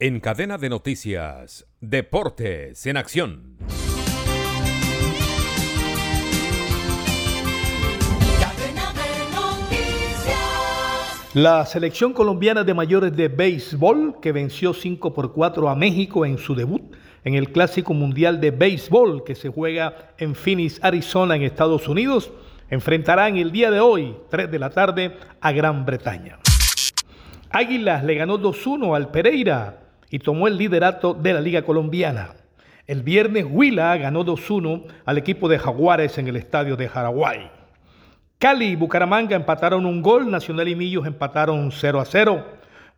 En cadena de noticias, Deportes en Acción. La selección colombiana de mayores de béisbol, que venció 5 por 4 a México en su debut en el Clásico Mundial de Béisbol que se juega en Phoenix, Arizona, en Estados Unidos, enfrentarán el día de hoy, 3 de la tarde, a Gran Bretaña. Águilas le ganó 2-1 al Pereira y tomó el liderato de la Liga Colombiana. El viernes Huila ganó 2-1 al equipo de Jaguares en el estadio de Jaraguay. Cali y Bucaramanga empataron un gol, Nacional y Millos empataron 0 a 0.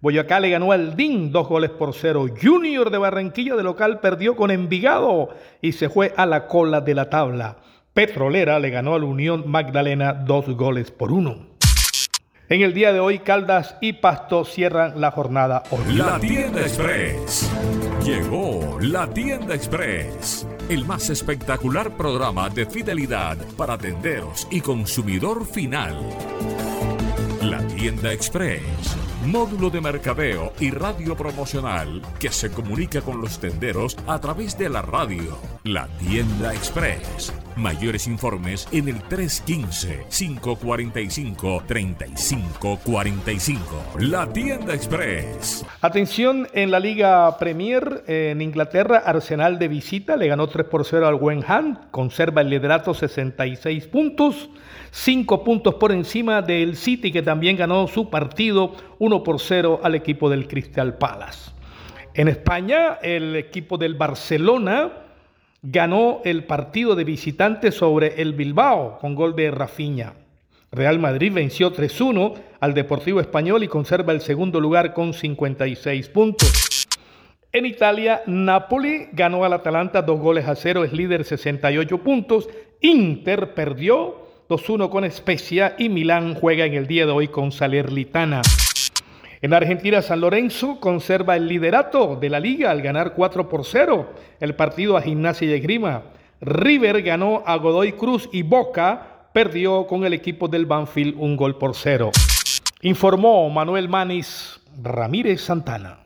Boyacá le ganó al DIN dos goles por cero. Junior de Barranquilla de local perdió con Envigado y se fue a la cola de la tabla. Petrolera le ganó a la Unión Magdalena dos goles por uno. En el día de hoy, Caldas y Pasto cierran la jornada hoy. La Tienda Express. Llegó la Tienda Express el más espectacular programa de fidelidad para tenderos y consumidor final. La tienda Express, módulo de mercadeo y radio promocional que se comunica con los tenderos a través de la radio. La tienda Express. Mayores informes en el 315-545-3545. La tienda Express. Atención en la Liga Premier en Inglaterra, Arsenal de visita le ganó 3 por 0 al West Ham, conserva el liderato 66 puntos. 5 puntos por encima del City que también ganó su partido 1 por 0 al equipo del Crystal Palace. En España, el equipo del Barcelona ganó el partido de visitante sobre el Bilbao con gol de Rafinha. Real Madrid venció 3-1 al Deportivo Español y conserva el segundo lugar con 56 puntos. En Italia, Napoli ganó al Atalanta dos goles a cero, es líder 68 puntos. Inter perdió 2-1 con Especia y Milán juega en el día de hoy con Salernitana. En Argentina, San Lorenzo conserva el liderato de la liga al ganar 4 por 0 el partido a Gimnasia y Grima. River ganó a Godoy Cruz y Boca perdió con el equipo del Banfield un gol por cero. Informó Manuel Manis Ramírez Santana.